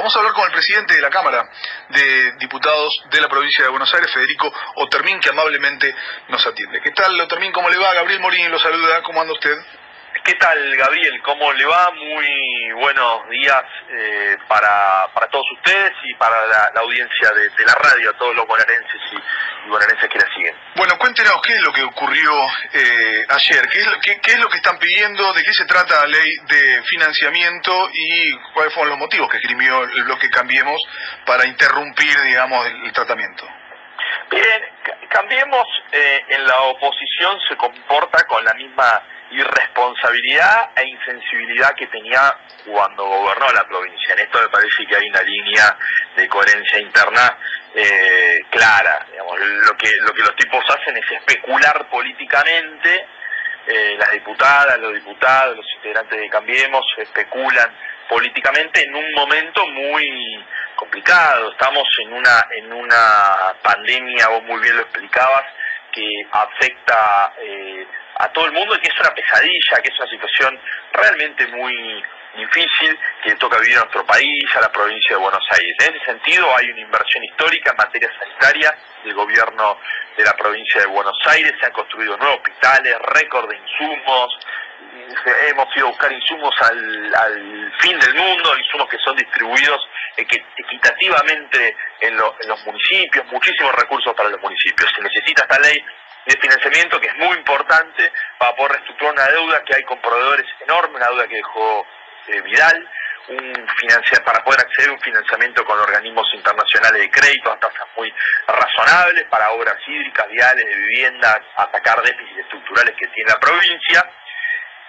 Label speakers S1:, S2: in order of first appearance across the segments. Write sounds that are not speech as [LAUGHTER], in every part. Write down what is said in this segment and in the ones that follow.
S1: Vamos a hablar con el presidente de la Cámara de Diputados de la provincia de Buenos Aires, Federico Otermín, que amablemente nos atiende. ¿Qué tal, Otermín? ¿Cómo le va? Gabriel Morín lo saluda. ¿Cómo anda usted?
S2: ¿Qué tal, Gabriel? ¿Cómo le va? Muy buenos días eh, para, para todos ustedes y para la, audiencia de, la radio, a todos los bonaerenses y, bonaerenses que la siguen.
S1: Bueno, cuéntenos qué es lo que ocurrió eh, ayer, ¿Qué es, lo, qué, es lo que están pidiendo, de qué se trata la ley de financiamiento y cuáles fueron los motivos que escribió el bloque Cambiemos para interrumpir, digamos, el, tratamiento.
S2: Bien, Cambiemos eh, en la oposición se comporta con la misma irresponsabilidad e insensibilidad que tenía cuando gobernó la provincia. En esto me parece que hay una línea de coherencia interna eh, clara. lo, que, lo que los tipos hacen es especular políticamente, eh, las diputadas, los diputados, los integrantes de Cambiemos especulan políticamente en un momento muy complicado. Estamos en una, en una pandemia, vos muy bien lo explicabas, que afecta eh, a todo el mundo y que es una pesadilla, que es una situación realmente muy difícil que toca vivir a nuestro país, a la provincia de Buenos Aires. En ese sentido hay una inversión histórica en materia sanitaria del gobierno de la provincia de Buenos Aires, se han construido nuevos hospitales, récord de insumos, hemos ido a buscar insumos al, fin del mundo, insumos que son distribuidos equitativamente en, en los municipios, muchísimos recursos para los municipios. Se necesita esta ley de financiamiento que es muy importante para poder reestructurar una deuda que hay con proveedores enormes, una deuda que dejó eh, Vidal, un para poder acceder a un financiamiento con organismos internacionales de crédito a tasas muy razonables para obras hídricas, viales, de viviendas, atacar déficits estructurales que tiene la provincia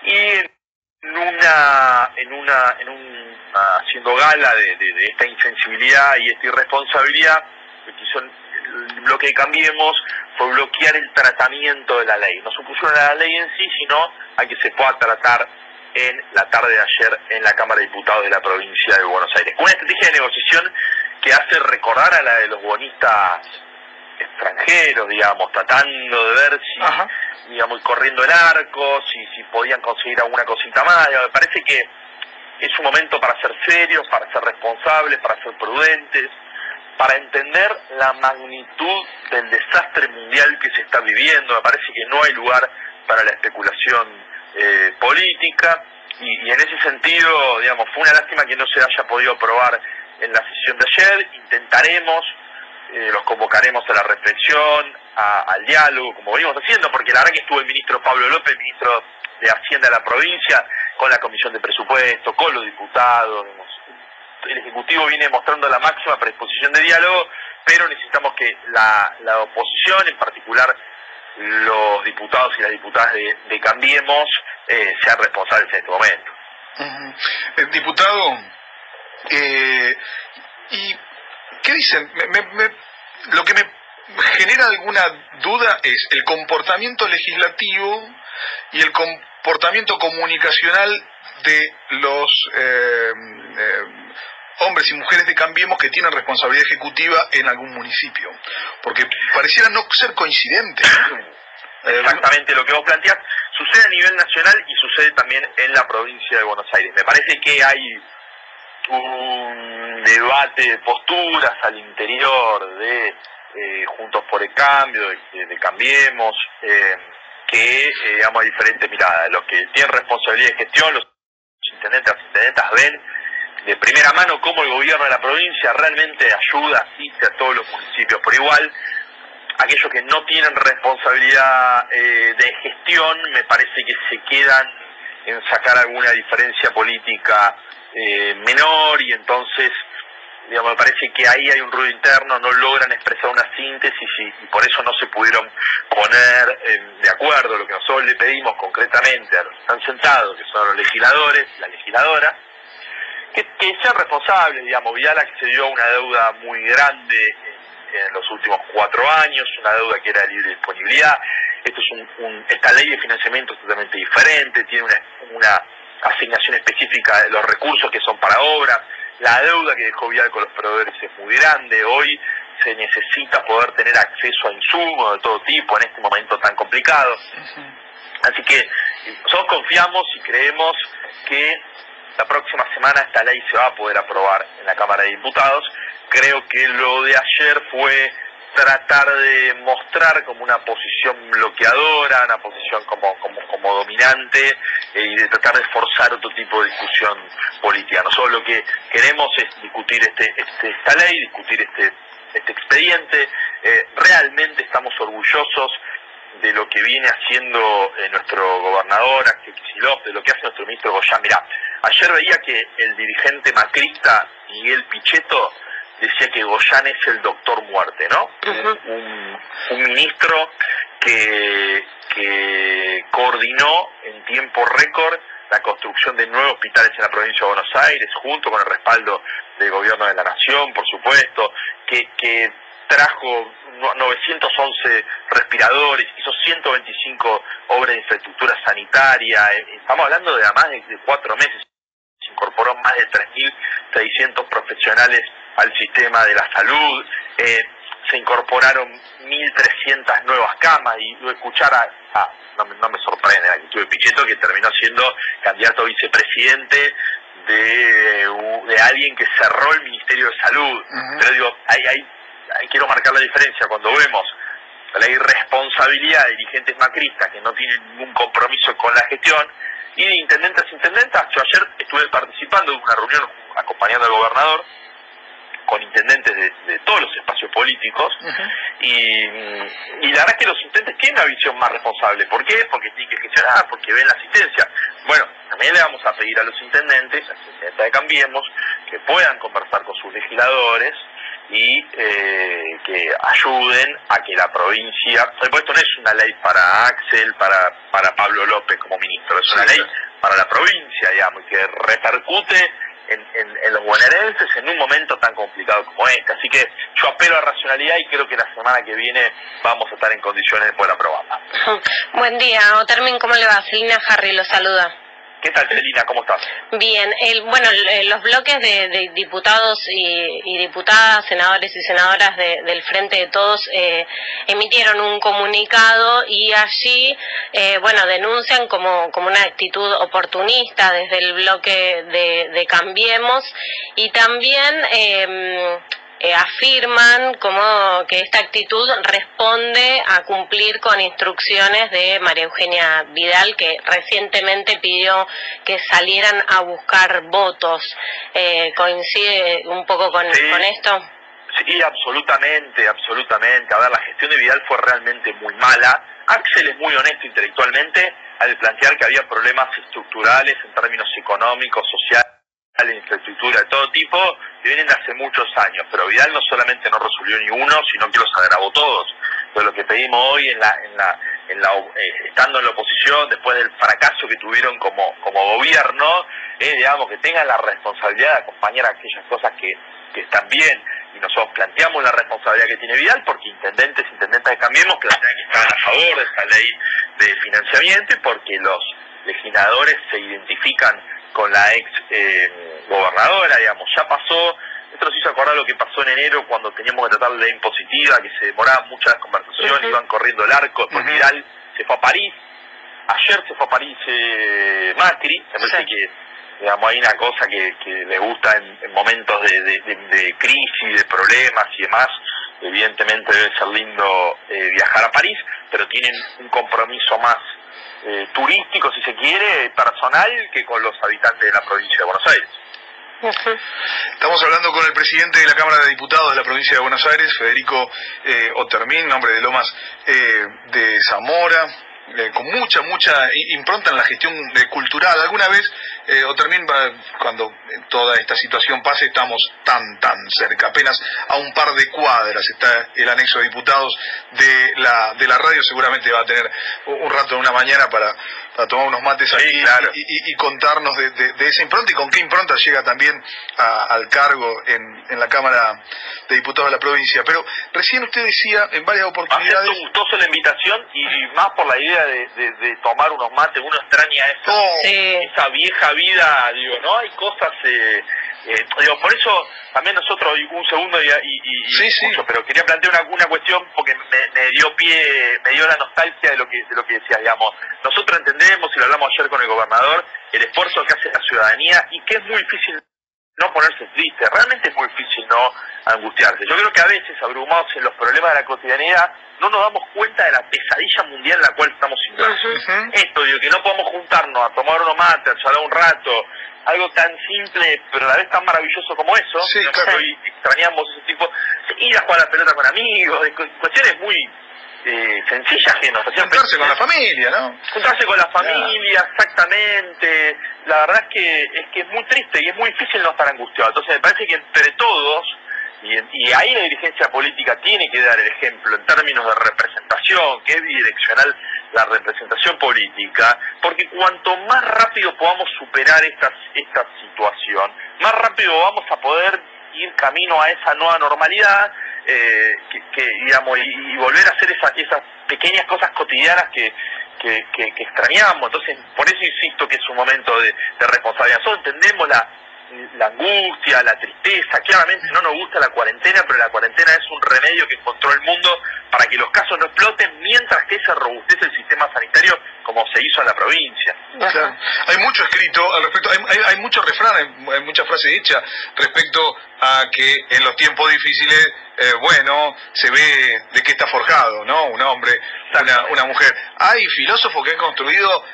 S2: y en una, en una, en un, haciendo gala de, esta insensibilidad y esta irresponsabilidad, el bloque de Cambiemos fue bloquear el tratamiento de la ley. No supusieron a la ley en sí, sino a que se pueda tratar en la tarde de ayer en la Cámara de Diputados de la provincia de Buenos Aires. Una estrategia de negociación que hace recordar a la de los bonistas extranjeros, digamos, tratando de ver si, digamos, corriendo el arco, si, si podían conseguir alguna cosita más. Me parece que es un momento para ser serios, para ser responsables, para ser prudentes, para entender la magnitud del desastre mundial que se está viviendo. Me parece que no hay lugar para la especulación eh, política y, en ese sentido, digamos, fue una lástima que no se haya podido aprobar en la sesión de ayer. Intentaremos, eh, los convocaremos a la reflexión, al diálogo, como venimos haciendo, porque la verdad que estuvo el ministro Pablo López, ministro de Hacienda de la provincia, con la Comisión de Presupuesto, con los diputados, el Ejecutivo viene mostrando la máxima predisposición de diálogo, pero necesitamos que la, oposición, en particular los diputados y las diputadas de, Cambiemos, eh, sean responsables en este momento.
S1: Eh, diputado, ¿y qué dicen? lo que me genera alguna duda es el comportamiento legislativo y el comportamiento comunicacional de los eh, hombres y mujeres de Cambiemos que tienen responsabilidad ejecutiva en algún municipio, porque pareciera no ser coincidente. [COUGHS]
S2: Exactamente lo que vos planteás sucede a nivel nacional y sucede también en la provincia de Buenos Aires. Me parece que hay un debate de posturas al interior de eh, Juntos por el Cambio, de, Cambiemos, eh, que eh, digamos, hay diferentes miradas. Los que tienen responsabilidad de gestión, los intendentes, las intendentas ven de primera mano cómo el gobierno de la provincia realmente ayuda, asiste a todos los municipios por igual. Aquellos que no tienen responsabilidad eh, de gestión me parece que se quedan en sacar alguna diferencia política eh, menor y entonces digamos, me parece que ahí hay un ruido interno, no logran expresar una síntesis y, por eso no se pudieron poner eh, de acuerdo. Lo que nosotros le pedimos concretamente a los que están sentados, que son los legisladores, la legisladora, que, sean responsables, digamos, Vidal accedió a una deuda muy grande en, los últimos cuatro años, una deuda que era de libre disponibilidad, esto es un, esta ley de financiamiento es totalmente diferente, tiene una, una asignación específica de los recursos que son para obras, la deuda que dejó Vidal con los proveedores es muy grande, hoy se necesita poder tener acceso a insumos de todo tipo en este momento tan complicado. Así que nosotros confiamos y creemos que la próxima semana esta ley se va a poder aprobar en la Cámara de Diputados. Creo que lo de ayer fue tratar de mostrar como una posición bloqueadora, una posición como, como, como dominante eh, y de tratar de forzar otro tipo de discusión política. Nosotros lo que queremos es discutir este, este esta ley, discutir este, este expediente. Eh, realmente estamos orgullosos de lo que viene haciendo eh, nuestro gobernador Axel de lo que hace nuestro ministro Goyán. Mirá, ayer veía que el dirigente macrista Miguel Pichetto decía que Goyán es el doctor muerte, ¿no? un, ministro que, que coordinó en tiempo récord la construcción de nuevos hospitales en la provincia de Buenos Aires, junto con el respaldo del gobierno de la nación, por supuesto, que, que trajo 911 respiradores, hizo 125 obras de infraestructura sanitaria, eh, estamos hablando de más de cuatro meses, se incorporó más de 3.600 profesionales al sistema de la salud, eh, se incorporaron 1.300 nuevas camas y escuchar a, no, me, no, me sorprende, la actitud de Pichetto que terminó siendo candidato a vicepresidente de, de alguien que cerró el Ministerio de Salud. Pero digo, hay, hay, quiero marcar la diferencia cuando vemos la irresponsabilidad de dirigentes macristas que no tienen ningún compromiso con la gestión y de intendentes e intendentas. Yo ayer estuve participando en una reunión acompañando al gobernador con intendentes de, todos los espacios políticos y, la verdad es que los intendentes tienen una visión más responsable. ¿Por qué? Porque tienen que gestionar, porque ven la asistencia. Bueno, también le vamos a pedir a los intendentes, a la intendentes de Cambiemos, que puedan conversar con sus legisladores y eh, que ayuden a que la provincia, supuesto no es una ley para Axel, para, para Pablo López como ministro, es una ley para la provincia, digamos, que repercute en, los bonaerenses en un momento tan complicado como este. Así que yo apelo a racionalidad y creo que la semana que viene vamos a estar en condiciones de poder aprobarla. [LAUGHS]
S3: Buen día, Otermin, ¿cómo le va? Celina Harry lo saluda.
S2: ¿Qué tal, Celina? ¿Cómo estás?
S3: Bien. El, bueno, los bloques de, diputados y, diputadas, senadores y senadoras del Frente de Todos eh, emitieron un comunicado y allí, eh, bueno, denuncian como, como una actitud oportunista desde el bloque de, de Cambiemos y también... Eh, eh, afirman como que esta actitud responde a cumplir con instrucciones de María Eugenia Vidal, que recientemente pidió que salieran a buscar votos. Eh, ¿Coincide un poco con, con esto?
S2: Sí, absolutamente, absolutamente. A ver, la gestión de Vidal fue realmente muy mala. Axel es muy honesto intelectualmente al plantear que había problemas estructurales en términos económicos, sociales la infraestructura de todo tipo que vienen de hace muchos años, pero Vidal no solamente no resolvió ni uno, sino que los agravó todos. Entonces lo que pedimos hoy en la, en la, en la, eh, estando en la oposición, después del fracaso que tuvieron como, como gobierno, es digamos que tengan la responsabilidad de acompañar aquellas cosas que, que están bien. Y nosotros planteamos la responsabilidad que tiene Vidal, porque intendentes, intendentas de Cambiemos plantean que están a favor de esta ley de financiamiento y porque los legisladores se identifican con la ex eh, gobernadora, digamos, ya pasó, esto nos hizo acordar lo que pasó en enero cuando teníamos que tratar la impositiva, que se demoraban muchas conversaciones, iban corriendo el arco, después Vidal se fue a París, ayer se fue a París eh, Macri, me parece que digamos, hay una cosa que, que le gusta en, momentos de, de, crisis, de problemas y demás, evidentemente debe ser lindo eh, viajar a París, pero tienen un compromiso más eh, turístico, si se quiere, personal, que con los habitantes de la provincia de Buenos Aires.
S1: Estamos hablando con el presidente de la Cámara de Diputados de la provincia de Buenos Aires, Federico eh, nombre de Lomas eh, de Zamora, eh, con mucha, mucha impronta en la gestión cultural. Alguna vez, eh, Otermín, cuando toda esta situación pase, estamos tan, tan cerca, apenas a un par de cuadras está el anexo de diputados de la, de la radio, seguramente va a tener un rato en una mañana para a tomar unos mates aquí y, contarnos de, esa impronta. Y con qué impronta llega también al cargo en, en, la Cámara de Diputados de la provincia. Pero recién usted decía en varias oportunidades...
S2: Acepto gustoso la invitación y, más por la idea de, tomar unos mates, uno extraña esa, oh. esa vieja vida, digo, ¿no? Hay cosas... Eh, eh, digo, por eso también nosotros, un segundo y, y, pero quería plantear una, una cuestión porque me, dio pie, me dio la nostalgia de lo que de lo que decía, digamos. Nosotros entendemos, y lo hablamos ayer con el gobernador, el esfuerzo que hace la ciudadanía y que es muy difícil no ponerse triste, realmente es muy difícil no angustiarse. Yo creo que a veces, abrumados en los problemas de la cotidianidad, no nos damos cuenta de la pesadilla mundial en la cual estamos inmersos. Esto, digo, que no podemos juntarnos a tomar unos mates, a charlar un rato, algo tan simple, pero a la vez tan maravilloso como eso,
S1: sí,
S2: y extrañamos ese tipo, ir a jugar a la pelota con amigos, cuestiones muy eh, sencillas que nos hacían
S1: juntarse con la familia, ¿no?
S2: Juntarse con la familia, exactamente. La verdad es que es que es muy triste y es muy difícil no estar angustiado. Entonces me parece que entre todos y, y ahí la dirigencia política tiene que dar el ejemplo en términos de representación, que es bidireccional la representación política, porque cuanto más rápido podamos superar esta, esta situación, más rápido vamos a poder ir camino a esa nueva normalidad eh, que, digamos y, volver a hacer esas, esas pequeñas cosas cotidianas que, que, que, extrañamos. Entonces, por eso insisto que es un momento de, de responsabilidad. Nosotros entendemos la, la angustia, la tristeza. Claramente no nos gusta la cuarentena, pero la cuarentena es un remedio que encontró el mundo para que los casos no exploten mientras que se robustece el sistema sanitario como se hizo en la provincia.
S1: Hay mucho escrito al respecto, hay, hay, muchos refranes, hay muchas frases hechas respecto a que en los tiempos difíciles, eh, bueno, se ve de qué está forjado, ¿no? Un hombre, una, una mujer. Hay filósofos que han construido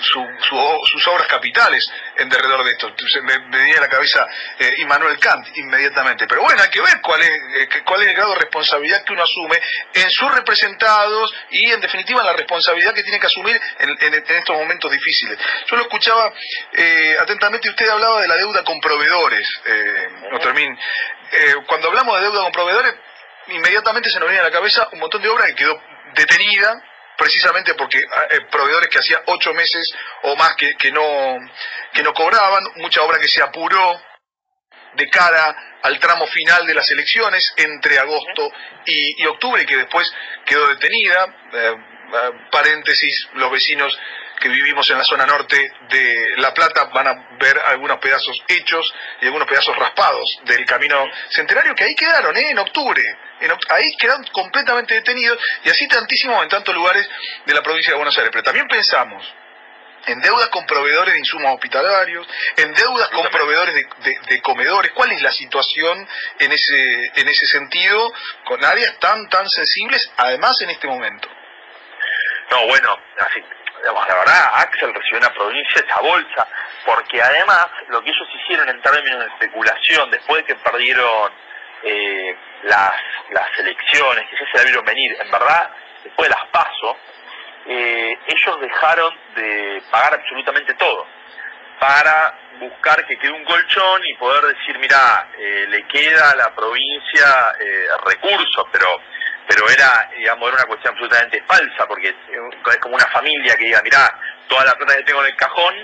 S1: sus obras capitales en derredor de esto. Me, me venía a la cabeza eh, Immanuel Kant inmediatamente. Pero bueno, hay que ver cuál es, eh, cuál es el grado de responsabilidad que uno asume en sus representados y en definitiva en la responsabilidad que tiene que asumir en, estos momentos difíciles. Yo lo escuchaba eh, atentamente y usted hablaba de la deuda con proveedores, eh, eh, cuando hablamos de deuda con proveedores, inmediatamente se nos viene a la cabeza un montón de obra que quedó detenida precisamente porque ah, eh, proveedores que hacía ocho meses o más que, que, no, que no cobraban, mucha obra que se apuró de cara al tramo final de las elecciones entre agosto y, octubre y que después quedó detenida. Eh, eh, paréntesis, los vecinos que vivimos en la zona norte de La Plata van a ver algunos pedazos hechos y algunos pedazos raspados del camino centenario que ahí quedaron, ¿eh? en octubre ahí quedan completamente detenidos y así tantísimos en tantos lugares de la provincia de Buenos Aires. Pero también pensamos en deudas con proveedores de insumos hospitalarios, en deudas con proveedores de, comedores. ¿Cuál es la situación en ese, en ese sentido con áreas tan, tan sensibles, además en este momento?
S2: No, bueno, así, la verdad, Axel recibió una provincia esa bolsa, porque además lo que ellos hicieron en términos de especulación, después de que perdieron eh, las, las elecciones, que ya se la vieron venir, en verdad, después de las paso, eh, ellos dejaron de pagar absolutamente todo para buscar que quede un colchón y poder decir, mira, eh, le queda a la provincia eh, recursos, pero pero era, digamos, era una cuestión absolutamente falsa, porque es como una familia que diga, mira, toda la plata que tengo en el cajón,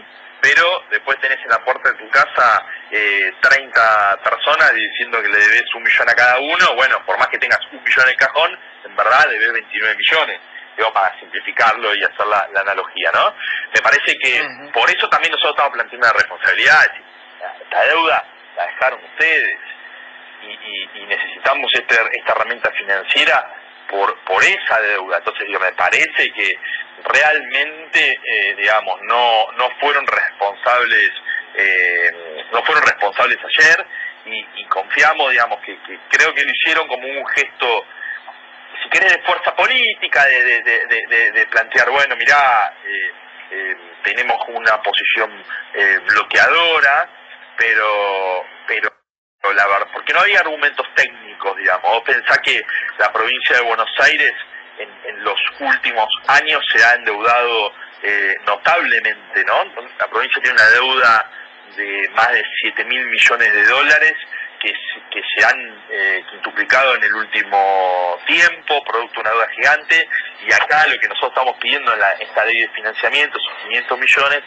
S2: pero después tenés en la puerta de tu casa eh, 30 personas diciendo que le debes un millón a cada uno, bueno, por más que tengas un millón en el cajón, en verdad debes 29 millones. Digo, para simplificarlo y hacer la, analogía, ¿no? Me parece que por eso también nosotros estamos planteando una responsabilidad. La deuda la dejaron ustedes y, necesitamos este, esta herramienta financiera por, por esa deuda. Entonces, digo, me parece que realmente, eh, digamos, no, no fueron responsables, eh, no fueron responsables ayer y, confiamos, digamos, que, creo que lo hicieron como un gesto, si querés, de fuerza política, de, de, de, plantear, bueno, mirá, eh, tenemos una posición bloqueadora, pero, pero la verdad, porque no había argumentos técnicos, digamos. Vos pensás que la provincia de Buenos Aires en, los últimos años se ha endeudado eh, notablemente, ¿no? La provincia tiene una deuda de más de 7 mil millones de dólares que, que se han eh, quintuplicado en el último tiempo, producto de una deuda gigante, y acá lo que nosotros estamos pidiendo en la, esta ley de financiamiento, esos 500 millones,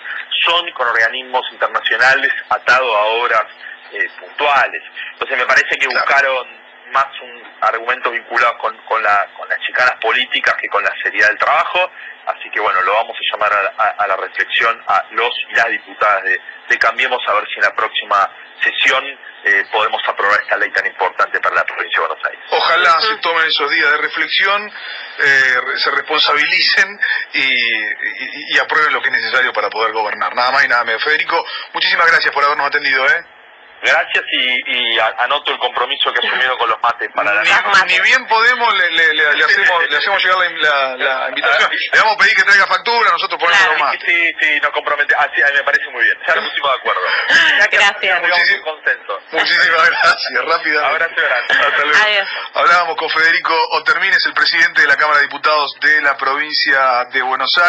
S2: son con organismos internacionales atados a obras eh, puntuales. Entonces me parece que buscaron más un argumento vinculado con, con, la, con las chicanas políticas que con la seriedad del trabajo. Así que bueno, lo vamos a llamar a, la reflexión a los y las diputadas de, Cambiemos a ver si en la próxima sesión eh, podemos aprobar esta ley tan importante para la provincia de Buenos Aires.
S1: Ojalá se tomen esos días de reflexión, eh, se responsabilicen y, aprueben lo que es necesario para poder gobernar. Nada más y nada menos. Federico, muchísimas gracias por habernos atendido. ¿eh?
S2: Gracias y, anoto el compromiso que asumieron con los mates para la
S1: ni, ni bien podemos, le, le, hacemos, le hacemos llegar la, la, [LAUGHS] invitación. Le vamos a pedir que traiga factura, nosotros ponemos los mates.
S2: Sí, sí, nos comprometemos. Ah, sí, me parece muy bien. Ya nos pusimos de acuerdo. [LAUGHS]
S3: Gracias.
S2: Muchísimas, consenso.
S1: Muchísimas gracias. Rápida.
S2: Abrazo grande.
S1: Hasta luego. Adiós. Hablábamos con Federico Otermines, el presidente de la Cámara de Diputados de la provincia de Buenos Aires.